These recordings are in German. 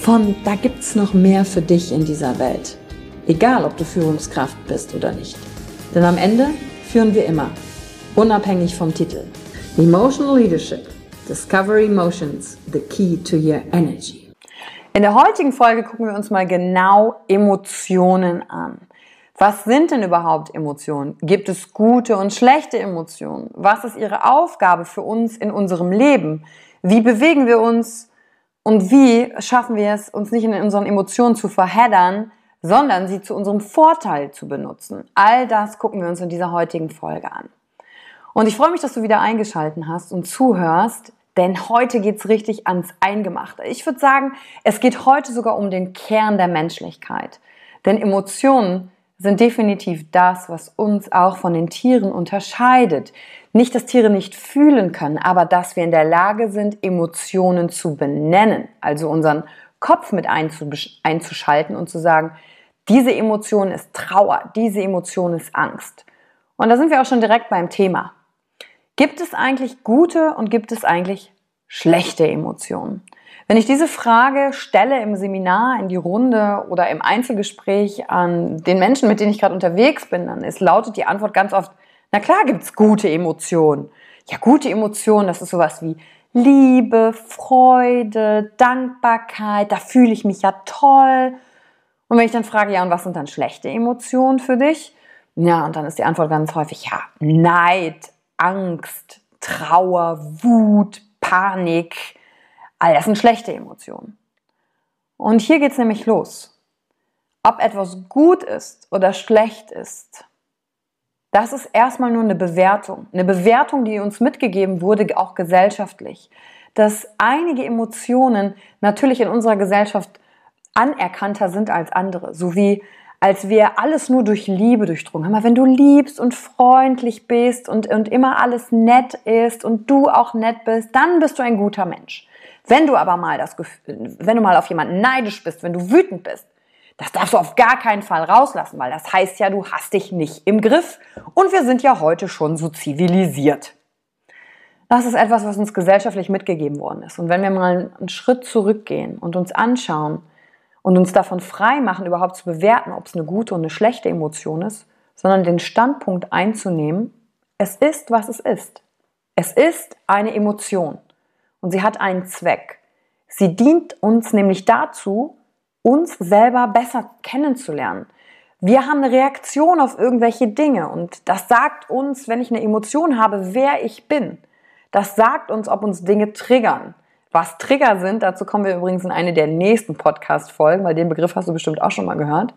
von da gibt's noch mehr für dich in dieser Welt. Egal, ob du Führungskraft bist oder nicht. Denn am Ende führen wir immer, unabhängig vom Titel. Emotional Leadership. Discover Emotions, the key to your energy. In der heutigen Folge gucken wir uns mal genau Emotionen an. Was sind denn überhaupt Emotionen? Gibt es gute und schlechte Emotionen? Was ist ihre Aufgabe für uns in unserem Leben? Wie bewegen wir uns? Und wie schaffen wir es, uns nicht in unseren Emotionen zu verheddern, sondern sie zu unserem Vorteil zu benutzen? All das gucken wir uns in dieser heutigen Folge an. Und ich freue mich, dass du wieder eingeschalten hast und zuhörst, denn heute geht's richtig ans Eingemachte. Ich würde sagen, es geht heute sogar um den Kern der Menschlichkeit. Denn Emotionen sind definitiv das, was uns auch von den Tieren unterscheidet. Nicht, dass Tiere nicht fühlen können, aber dass wir in der Lage sind, Emotionen zu benennen, also unseren Kopf mit einzuschalten und zu sagen, diese Emotion ist Trauer, diese Emotion ist Angst. Und da sind wir auch schon direkt beim Thema. Gibt es eigentlich gute und gibt es eigentlich schlechte Emotionen? Wenn ich diese Frage stelle im Seminar, in die Runde oder im Einzelgespräch an den Menschen, mit denen ich gerade unterwegs bin, dann ist, lautet die Antwort ganz oft, na klar gibt's gute Emotionen. Ja, gute Emotionen, das ist sowas wie Liebe, Freude, Dankbarkeit, da fühle ich mich ja toll. Und wenn ich dann frage, ja, und was sind dann schlechte Emotionen für dich? Ja, und dann ist die Antwort ganz häufig, ja, Neid, Angst, Trauer, Wut, Panik, All das sind schlechte Emotionen. Und hier geht's nämlich los. Ob etwas gut ist oder schlecht ist, das ist erstmal nur eine Bewertung. Eine Bewertung, die uns mitgegeben wurde, auch gesellschaftlich. Dass einige Emotionen natürlich in unserer Gesellschaft anerkannter sind als andere. So wie als wir alles nur durch Liebe durchdrungen haben. wenn du liebst und freundlich bist und, und immer alles nett ist und du auch nett bist, dann bist du ein guter Mensch. Wenn du aber mal das Gefühl, wenn du mal auf jemanden neidisch bist, wenn du wütend bist, das darfst du auf gar keinen Fall rauslassen, weil das heißt ja, du hast dich nicht im Griff und wir sind ja heute schon so zivilisiert. Das ist etwas, was uns gesellschaftlich mitgegeben worden ist. Und wenn wir mal einen Schritt zurückgehen und uns anschauen und uns davon frei machen, überhaupt zu bewerten, ob es eine gute und eine schlechte Emotion ist, sondern den Standpunkt einzunehmen, es ist, was es ist. Es ist eine Emotion und sie hat einen Zweck. Sie dient uns nämlich dazu, uns selber besser kennenzulernen. Wir haben eine Reaktion auf irgendwelche Dinge und das sagt uns, wenn ich eine Emotion habe, wer ich bin. Das sagt uns, ob uns Dinge triggern. Was Trigger sind, dazu kommen wir übrigens in eine der nächsten Podcast-Folgen, weil den Begriff hast du bestimmt auch schon mal gehört.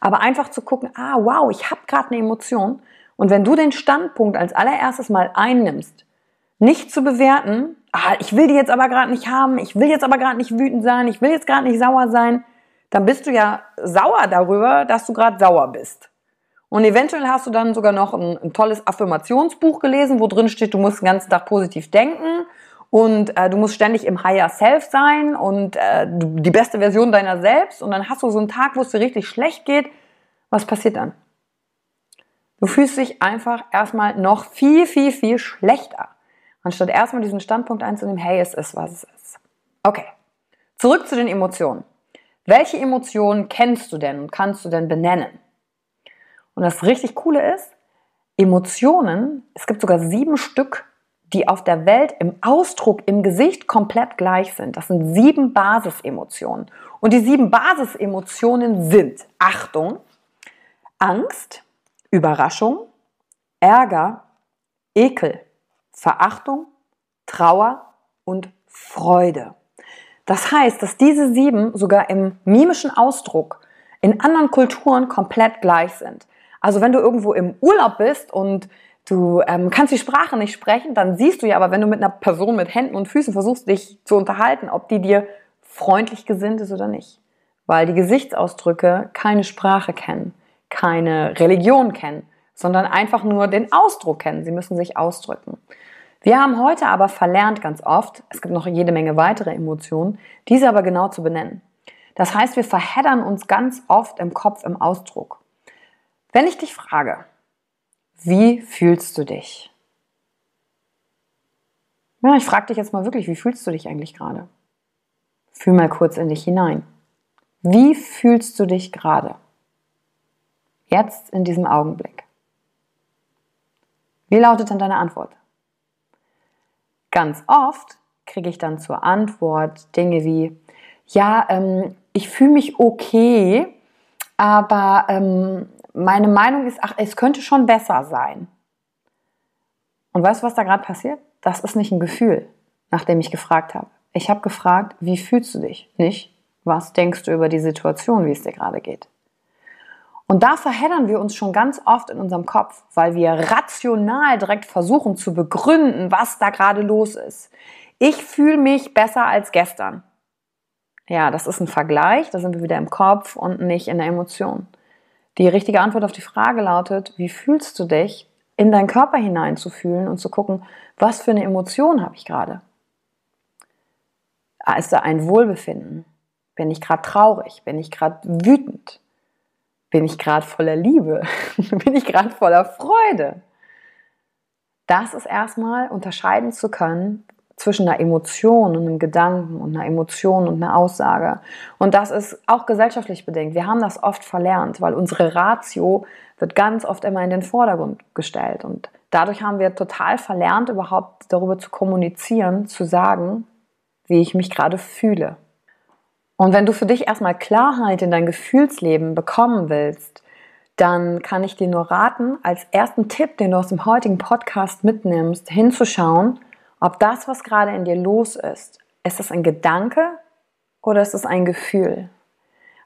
Aber einfach zu gucken, ah, wow, ich habe gerade eine Emotion. Und wenn du den Standpunkt als allererstes mal einnimmst, nicht zu bewerten, ah, ich will die jetzt aber gerade nicht haben, ich will jetzt aber gerade nicht wütend sein, ich will jetzt gerade nicht sauer sein, dann bist du ja sauer darüber, dass du gerade sauer bist. Und eventuell hast du dann sogar noch ein, ein, tolles Affirmationsbuch gelesen, wo drin steht, du musst den ganzen Tag positiv denken und äh, du musst ständig im Higher Self sein und äh, die beste Version deiner selbst. Und dann hast du so einen Tag, wo es dir richtig schlecht geht. Was passiert dann? Du fühlst dich einfach erstmal noch viel, viel, viel schlechter, anstatt erstmal diesen Standpunkt einzunehmen, hey, es ist, was es ist. Okay, zurück zu den Emotionen. Welche Emotionen kennst du denn und kannst du denn benennen? Und das richtig Coole ist, Emotionen, es gibt sogar sieben Stück, die auf der Welt im Ausdruck, im Gesicht komplett gleich sind. Das sind sieben Basisemotionen. Und die sieben Basisemotionen sind Achtung, Angst, Überraschung, Ärger, Ekel, Verachtung, Trauer und Freude. Das heißt, dass diese sieben sogar im mimischen Ausdruck in anderen Kulturen komplett gleich sind. Also wenn du irgendwo im Urlaub bist und du ähm, kannst die Sprache nicht sprechen, dann siehst du ja aber, wenn du mit einer Person mit Händen und Füßen versuchst, dich zu unterhalten, ob die dir freundlich gesinnt ist oder nicht. Weil die Gesichtsausdrücke keine Sprache kennen, keine Religion kennen, sondern einfach nur den Ausdruck kennen. Sie müssen sich ausdrücken. Wir haben heute aber verlernt ganz oft, es gibt noch jede Menge weitere Emotionen, diese aber genau zu benennen. Das heißt, wir verheddern uns ganz oft im Kopf im Ausdruck. Wenn ich dich frage, wie fühlst du dich? Ja, ich frage dich jetzt mal wirklich, wie fühlst du dich eigentlich gerade? Fühl mal kurz in dich hinein. Wie fühlst du dich gerade? Jetzt in diesem Augenblick. Wie lautet dann deine Antwort? Ganz oft kriege ich dann zur Antwort Dinge wie, ja, ähm, ich fühle mich okay, aber ähm, meine Meinung ist, ach, es könnte schon besser sein. Und weißt du, was da gerade passiert? Das ist nicht ein Gefühl, nachdem ich gefragt habe. Ich habe gefragt, wie fühlst du dich? Nicht, was denkst du über die Situation, wie es dir gerade geht? Und da verheddern wir uns schon ganz oft in unserem Kopf, weil wir rational direkt versuchen zu begründen, was da gerade los ist. Ich fühle mich besser als gestern. Ja, das ist ein Vergleich, da sind wir wieder im Kopf und nicht in der Emotion. Die richtige Antwort auf die Frage lautet, wie fühlst du dich, in deinen Körper hineinzufühlen und zu gucken, was für eine Emotion habe ich gerade? Ist da ein Wohlbefinden? Bin ich gerade traurig? Bin ich gerade wütend? Bin ich gerade voller Liebe? Bin ich gerade voller Freude? Das ist erstmal unterscheiden zu können, zwischen einer Emotion und einem Gedanken und einer Emotion und einer Aussage. Und das ist auch gesellschaftlich bedingt. Wir haben das oft verlernt, weil unsere Ratio wird ganz oft immer in den Vordergrund gestellt. Und dadurch haben wir total verlernt, überhaupt darüber zu kommunizieren, zu sagen, wie ich mich gerade fühle. Und wenn du für dich erstmal Klarheit in dein Gefühlsleben bekommen willst, dann kann ich dir nur raten, als ersten Tipp, den du aus dem heutigen Podcast mitnimmst, hinzuschauen, ob das, was gerade in dir los ist, ist es ein Gedanke oder ist es ein Gefühl?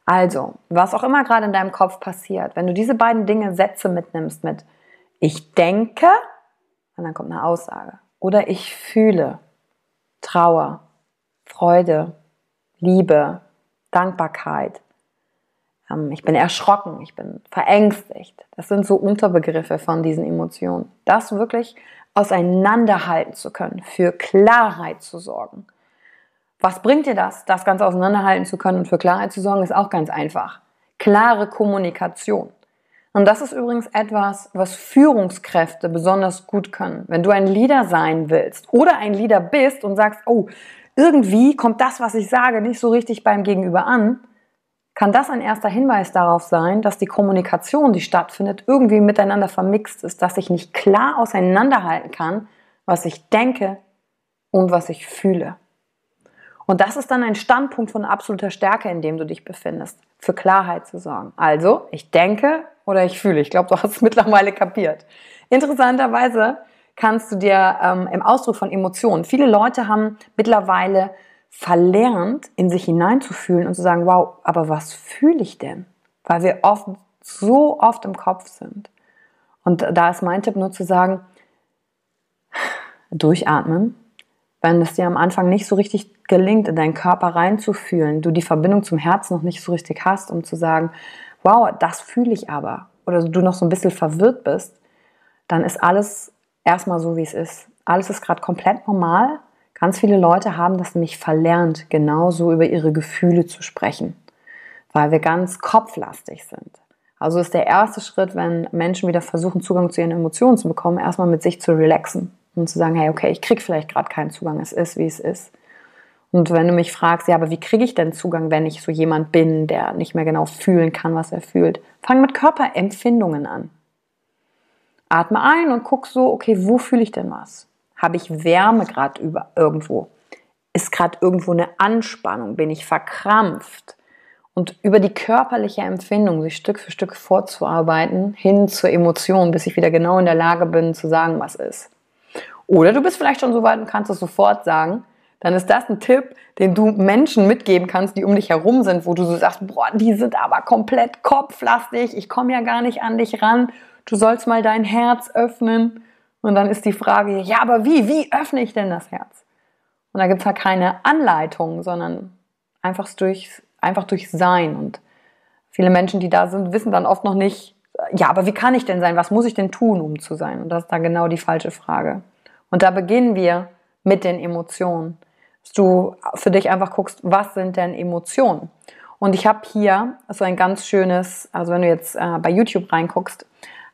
Also, was auch immer gerade in deinem Kopf passiert, wenn du diese beiden Dinge Sätze mitnimmst mit ich denke, und dann kommt eine Aussage, oder ich fühle Trauer, Freude, Liebe, Dankbarkeit, ähm, ich bin erschrocken, ich bin verängstigt. Das sind so Unterbegriffe von diesen Emotionen. Das wirklich auseinanderhalten zu können, für Klarheit zu sorgen. Was bringt dir das, das Ganze auseinanderhalten zu können und für Klarheit zu sorgen, ist auch ganz einfach. Klare Kommunikation. Und das ist übrigens etwas, was Führungskräfte besonders gut können. Wenn du ein Leader sein willst oder ein Leader bist und sagst, oh, irgendwie kommt das, was ich sage, nicht so richtig beim Gegenüber an, kann das ein erster Hinweis darauf sein, dass die Kommunikation, die stattfindet, irgendwie miteinander vermixt ist, dass ich nicht klar auseinanderhalten kann, was ich denke und was ich fühle. Und das ist dann ein Standpunkt von absoluter Stärke, in dem du dich befindest, für Klarheit zu sorgen. Also, ich denke oder ich fühle. Ich glaube, du hast es mittlerweile kapiert. Interessanterweise kannst du dir ähm, im Ausdruck von Emotionen, viele Leute haben mittlerweile verlernt, in sich hineinzufühlen und zu sagen, wow, aber was fühle ich denn? Weil wir oft so oft im Kopf sind. Und da ist mein Tipp nur zu sagen, durchatmen. Wenn es dir am Anfang nicht so richtig gelingt, in deinen Körper reinzufühlen, du die Verbindung zum Herzen noch nicht so richtig hast, um zu sagen, wow, das fühle ich aber, oder du noch so ein bisschen verwirrt bist, dann ist alles erstmal so, wie es ist. Alles ist gerade komplett normal Ganz viele Leute haben das nämlich verlernt, genauso über ihre Gefühle zu sprechen, weil wir ganz kopflastig sind, Also ist der erste Schritt, wenn Menschen wieder versuchen, Zugang zu ihren Emotionen zu bekommen, erstmal mit sich zu relaxen und zu sagen, hey, okay, ich kriege vielleicht gerade keinen Zugang, es ist, wie es ist. Und wenn du mich fragst, ja, aber wie kriege ich denn Zugang, wenn ich so jemand bin, der nicht mehr genau fühlen kann, was er fühlt? Fang mit Körperempfindungen an. Atme ein und guck so, okay, wo fühle ich denn was? Habe ich Wärme gerade über irgendwo? Ist gerade irgendwo eine Anspannung? Bin ich verkrampft? Und über die körperliche Empfindung sich Stück für Stück vorzuarbeiten, hin zur Emotion, bis ich wieder genau in der Lage bin zu sagen, was ist. Oder du bist vielleicht schon so weit und kannst es sofort sagen, dann ist das ein Tipp, den du Menschen mitgeben kannst, die um dich herum sind, wo du so sagst, boah, die sind aber komplett kopflastig, ich komme ja gar nicht an dich ran, du sollst mal dein Herz öffnen. Und dann ist die Frage, ja, aber wie, wie öffne ich denn das Herz? Und da gibt es halt keine Anleitung, sondern einfach durch, einfach durch Sein. Und viele Menschen, die da sind, wissen dann oft noch nicht, ja, aber wie kann ich denn sein? Was muss ich denn tun, um zu sein? Und das ist da genau die falsche Frage. Und da beginnen wir mit den Emotionen du für dich einfach guckst, was sind denn Emotionen? Und ich habe hier so ein ganz schönes, also wenn du jetzt äh, bei YouTube reinguckst,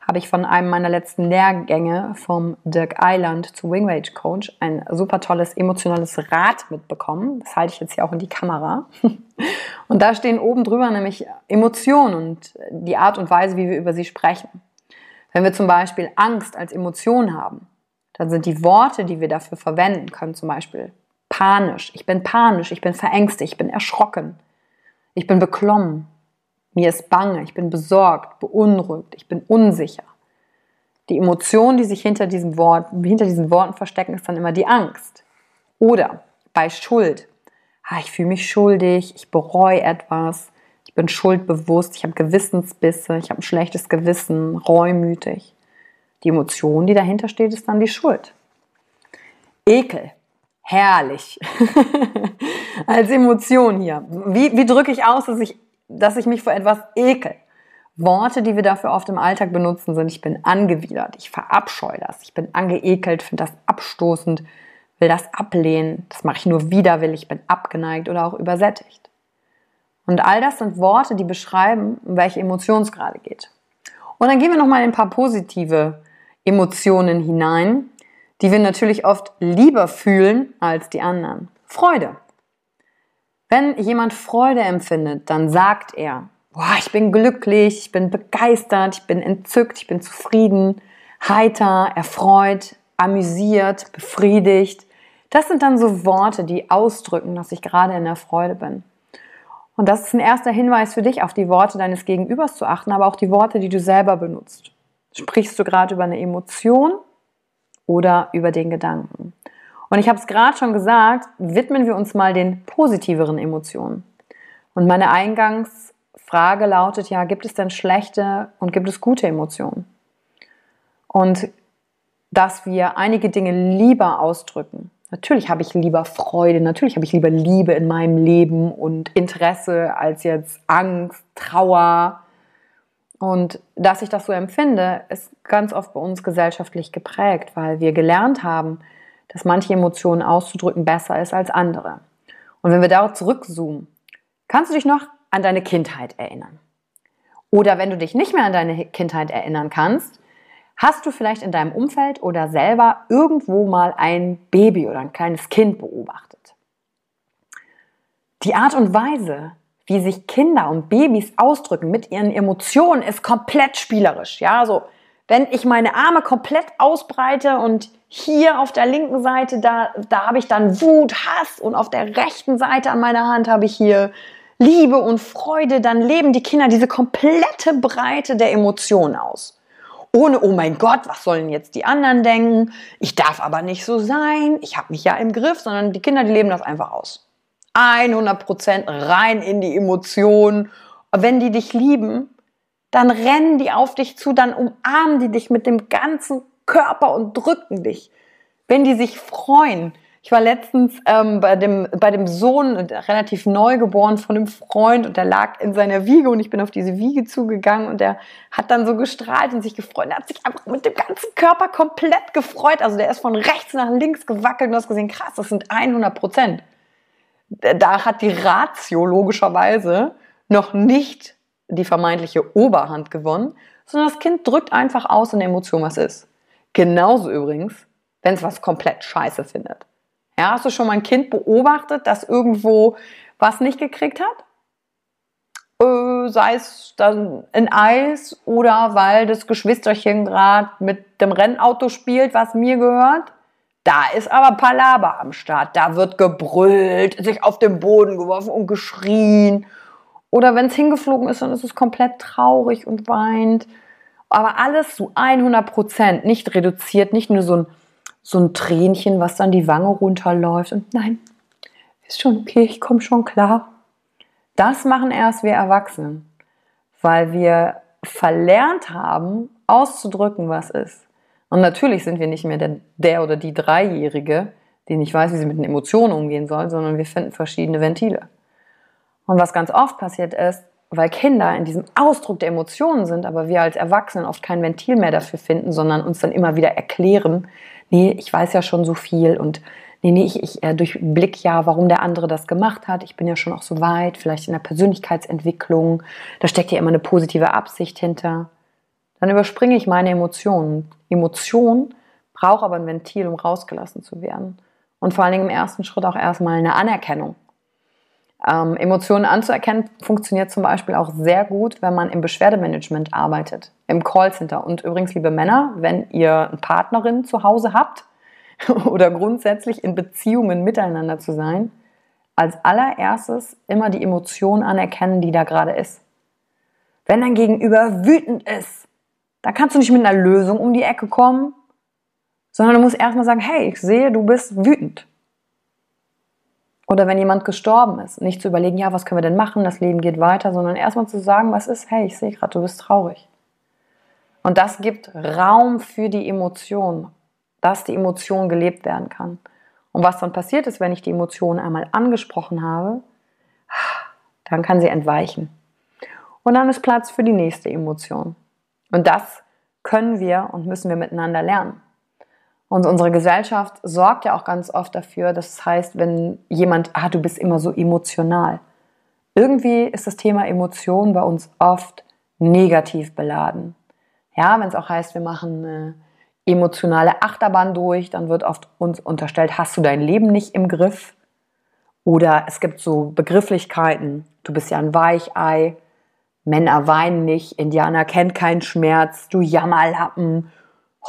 habe ich von einem meiner letzten Lehrgänge vom Dirk Island zu Wing Rage Coach ein super tolles emotionales Rad mitbekommen. Das halte ich jetzt hier auch in die Kamera. Und da stehen oben drüber nämlich Emotionen und die Art und Weise, wie wir über sie sprechen. Wenn wir zum Beispiel Angst als Emotion haben, dann sind die Worte, die wir dafür verwenden können, zum Beispiel panisch, ich bin panisch, ich bin verängstigt, ich bin erschrocken, ich bin beklommen, mir ist bange, ich bin besorgt, beunruhigt, ich bin unsicher. Die Emotion, die sich hinter, diesem Wort, hinter diesen Worten verstecken, ist dann immer die Angst. Oder bei Schuld. Ah, ich fühle mich schuldig, ich bereue etwas, ich bin schuldbewusst, ich habe Gewissensbisse, ich habe ein schlechtes Gewissen, reumütig. Die Emotion, die dahinter steht, ist dann die Schuld. Ekel herrlich. Als Emotion hier. Wie, wie drücke ich aus, dass ich, dass ich mich vor etwas ekel? Worte, die wir dafür oft im Alltag benutzen, sind, ich bin angewidert, ich verabscheue das, ich bin angeekelt, finde das abstoßend, will das ablehnen, das mache ich nur widerwillig, bin abgeneigt oder auch übersättigt. Und all das sind Worte, die beschreiben, um welche Emotion es gerade geht. Und dann gehen wir nochmal in ein paar positive Emotionen hinein, die wir natürlich oft lieber fühlen als die anderen. Freude. Wenn jemand Freude empfindet, dann sagt er, boah, ich bin glücklich, ich bin begeistert, ich bin entzückt, ich bin zufrieden, heiter, erfreut, amüsiert, befriedigt. Das sind dann so Worte, die ausdrücken, dass ich gerade in der Freude bin. Und das ist ein erster Hinweis für dich, auf die Worte deines Gegenübers zu achten, aber auch die Worte, die du selber benutzt. Sprichst du gerade über eine Emotion oder über den Gedanken. Und ich habe es gerade schon gesagt, widmen wir uns mal den positiveren Emotionen. Und meine Eingangsfrage lautet ja, gibt es denn schlechte und gibt es gute Emotionen? Und dass wir einige Dinge lieber ausdrücken. Natürlich habe ich lieber Freude, natürlich habe ich lieber Liebe in meinem Leben und Interesse als jetzt Angst, Trauer, und dass ich das so empfinde, ist ganz oft bei uns gesellschaftlich geprägt, weil wir gelernt haben, dass manche Emotionen auszudrücken besser ist als andere. Und wenn wir darauf zurückzoomen, kannst du dich noch an deine Kindheit erinnern. Oder wenn du dich nicht mehr an deine Kindheit erinnern kannst, hast du vielleicht in deinem Umfeld oder selber irgendwo mal ein Baby oder ein kleines Kind beobachtet. Die Art und Weise, wie sich Kinder und Babys ausdrücken mit ihren Emotionen, ist komplett spielerisch. Ja, so wenn ich meine Arme komplett ausbreite und hier auf der linken Seite, da, da habe ich dann Wut, Hass und auf der rechten Seite an meiner Hand habe ich hier Liebe und Freude, dann leben die Kinder diese komplette Breite der Emotionen aus. Ohne, oh mein Gott, was sollen jetzt die anderen denken? Ich darf aber nicht so sein, ich habe mich ja im Griff, sondern die Kinder, die leben das einfach aus. 100 Prozent rein in die Emotionen. Wenn die dich lieben, dann rennen die auf dich zu, dann umarmen die dich mit dem ganzen Körper und drücken dich. Wenn die sich freuen. Ich war letztens ähm, bei, dem, bei dem Sohn, relativ neu geboren von einem Freund und der lag in seiner Wiege und ich bin auf diese Wiege zugegangen und der hat dann so gestrahlt und sich gefreut. Er hat sich einfach mit dem ganzen Körper komplett gefreut. Also der ist von rechts nach links gewackelt und du hast gesehen, krass, das sind 100 Prozent da hat die Ratio logischerweise noch nicht die vermeintliche Oberhand gewonnen, sondern das Kind drückt einfach aus in der Emotion, was ist. Genauso übrigens, wenn es was komplett scheiße findet. Ja, hast du schon mal ein Kind beobachtet, das irgendwo was nicht gekriegt hat? Äh, sei es dann ein Eis oder weil das Geschwisterchen gerade mit dem Rennauto spielt, was mir gehört. Da ist aber Palaber am Start. Da wird gebrüllt, sich auf den Boden geworfen und geschrien. Oder wenn es hingeflogen ist, dann ist es komplett traurig und weint. Aber alles zu 100 Prozent, nicht reduziert, nicht nur so ein, so ein Tränchen, was dann die Wange runterläuft. Und nein, ist schon okay, ich komme schon klar. Das machen erst wir Erwachsenen, weil wir verlernt haben, auszudrücken, was ist. Und natürlich sind wir nicht mehr der, der oder die Dreijährige, die nicht weiß, wie sie mit den Emotionen umgehen soll, sondern wir finden verschiedene Ventile. Und was ganz oft passiert ist, weil Kinder in diesem Ausdruck der Emotionen sind, aber wir als Erwachsenen oft kein Ventil mehr dafür finden, sondern uns dann immer wieder erklären, nee, ich weiß ja schon so viel und nee, nee, ich, ich äh, durchblick ja, warum der andere das gemacht hat. Ich bin ja schon auch so weit, vielleicht in der Persönlichkeitsentwicklung. Da steckt ja immer eine positive Absicht hinter. Dann überspringe ich meine Emotionen. Emotion braucht aber ein Ventil, um rausgelassen zu werden. Und vor allen Dingen im ersten Schritt auch erstmal eine Anerkennung. Ähm, Emotionen anzuerkennen funktioniert zum Beispiel auch sehr gut, wenn man im Beschwerdemanagement arbeitet, im Callcenter. Und übrigens, liebe Männer, wenn ihr eine Partnerin zu Hause habt, oder grundsätzlich in Beziehungen miteinander zu sein, als allererstes immer die Emotion anerkennen, die da gerade ist. Wenn dein Gegenüber wütend ist, dann kannst du nicht mit einer Lösung um die Ecke kommen, sondern du musst erstmal sagen, hey, ich sehe, du bist wütend. Oder wenn jemand gestorben ist, nicht zu überlegen, ja, was können wir denn machen, das Leben geht weiter, sondern erstmal zu sagen, was ist, hey, ich sehe gerade, du bist traurig. Und das gibt Raum für die Emotion, dass die Emotion gelebt werden kann. Und was dann passiert ist, wenn ich die Emotion einmal angesprochen habe, dann kann sie entweichen. Und dann ist Platz für die nächste Emotion. Und das können wir und müssen wir miteinander lernen. Und unsere Gesellschaft sorgt ja auch ganz oft dafür, das heißt, wenn jemand, ah, du bist immer so emotional. Irgendwie ist das Thema Emotion bei uns oft negativ beladen. Ja, wenn es auch heißt, wir machen eine emotionale Achterbahn durch, dann wird oft uns unterstellt, hast du dein Leben nicht im Griff? Oder es gibt so Begrifflichkeiten, du bist ja ein Weichei, Männer weinen nicht, Indianer kennt keinen Schmerz, du Jammerlappen,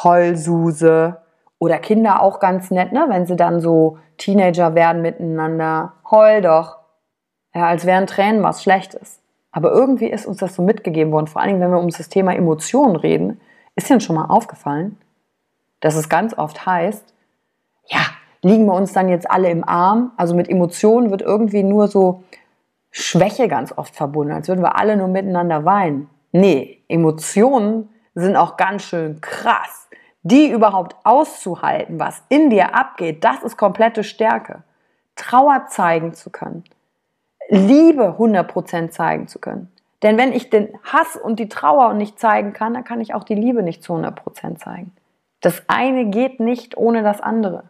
Heulsuse. Oder Kinder auch ganz nett, ne? wenn sie dann so Teenager werden miteinander. Heul doch. Ja, als wären Tränen was Schlechtes. Aber irgendwie ist uns das so mitgegeben worden, vor allem wenn wir um das Thema Emotionen reden. Ist Ihnen schon mal aufgefallen, dass es ganz oft heißt, ja, liegen wir uns dann jetzt alle im Arm? Also mit Emotionen wird irgendwie nur so Schwäche ganz oft verbunden, als würden wir alle nur miteinander weinen. Nee, Emotionen sind auch ganz schön krass. Die überhaupt auszuhalten, was in dir abgeht, das ist komplette Stärke. Trauer zeigen zu können. Liebe 100% zeigen zu können. Denn wenn ich den Hass und die Trauer nicht zeigen kann, dann kann ich auch die Liebe nicht zu 100% zeigen. Das eine geht nicht ohne das andere.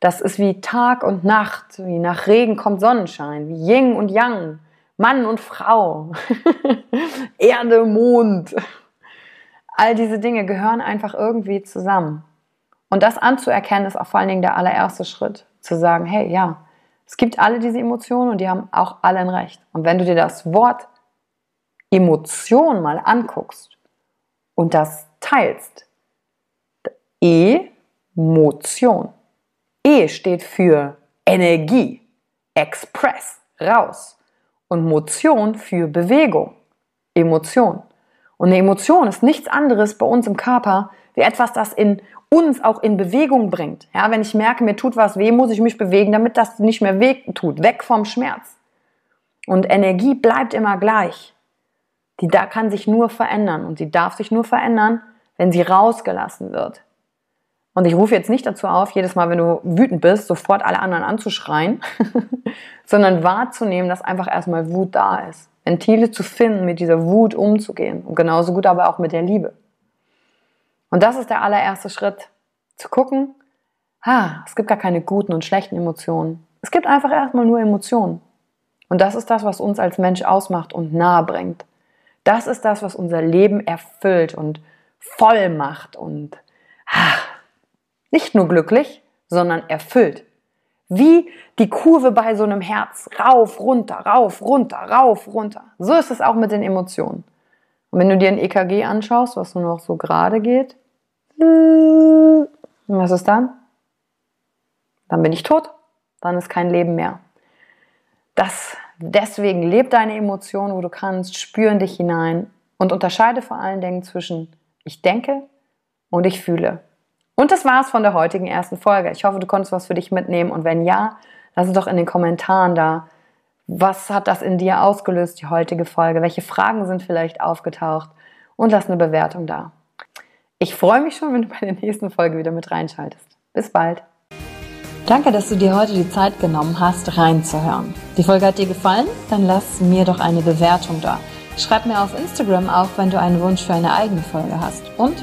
Das ist wie Tag und Nacht, wie nach Regen kommt Sonnenschein, wie Yin und Yang, Mann und Frau, Erde, Mond. All diese Dinge gehören einfach irgendwie zusammen. Und das anzuerkennen ist auch vor allen Dingen der allererste Schritt, zu sagen, hey, ja, es gibt alle diese Emotionen und die haben auch alle ein Recht. Und wenn du dir das Wort Emotion mal anguckst und das teilst, Emotion. E steht für Energie, Express, raus. Und Motion für Bewegung, Emotion. Und eine Emotion ist nichts anderes bei uns im Körper wie etwas, das in uns auch in Bewegung bringt. Ja, wenn ich merke, mir tut was weh, muss ich mich bewegen, damit das nicht mehr weh tut, weg vom Schmerz. Und Energie bleibt immer gleich. Die da kann sich nur verändern und sie darf sich nur verändern, wenn sie rausgelassen wird. Und ich rufe jetzt nicht dazu auf, jedes Mal, wenn du wütend bist, sofort alle anderen anzuschreien, sondern wahrzunehmen, dass einfach erstmal Wut da ist. Ventile zu finden, mit dieser Wut umzugehen. Und genauso gut aber auch mit der Liebe. Und das ist der allererste Schritt. Zu gucken, ah, es gibt gar keine guten und schlechten Emotionen. Es gibt einfach erstmal nur Emotionen. Und das ist das, was uns als Mensch ausmacht und nahe bringt. Das ist das, was unser Leben erfüllt und voll macht und ach, nicht nur glücklich, sondern erfüllt. Wie die Kurve bei so einem Herz. Rauf, runter, rauf, runter, rauf, runter. So ist es auch mit den Emotionen. Und wenn du dir ein EKG anschaust, was nur noch so gerade geht, was ist dann? Dann bin ich tot. Dann ist kein Leben mehr. Das, deswegen leb deine Emotionen, wo du kannst, spüren dich hinein und unterscheide vor allen Dingen zwischen ich denke und ich fühle. Und das war's von der heutigen ersten Folge. Ich hoffe, du konntest was für dich mitnehmen und wenn ja, lass es doch in den Kommentaren da. Was hat das in dir ausgelöst, die heutige Folge? Welche Fragen sind vielleicht aufgetaucht? Und lass eine Bewertung da. Ich freue mich schon, wenn du bei der nächsten Folge wieder mit reinschaltest. Bis bald. Danke, dass du dir heute die Zeit genommen hast, reinzuhören. Die Folge hat dir gefallen? Dann lass mir doch eine Bewertung da. Schreib mir auf Instagram auch, wenn du einen Wunsch für eine eigene Folge hast. Und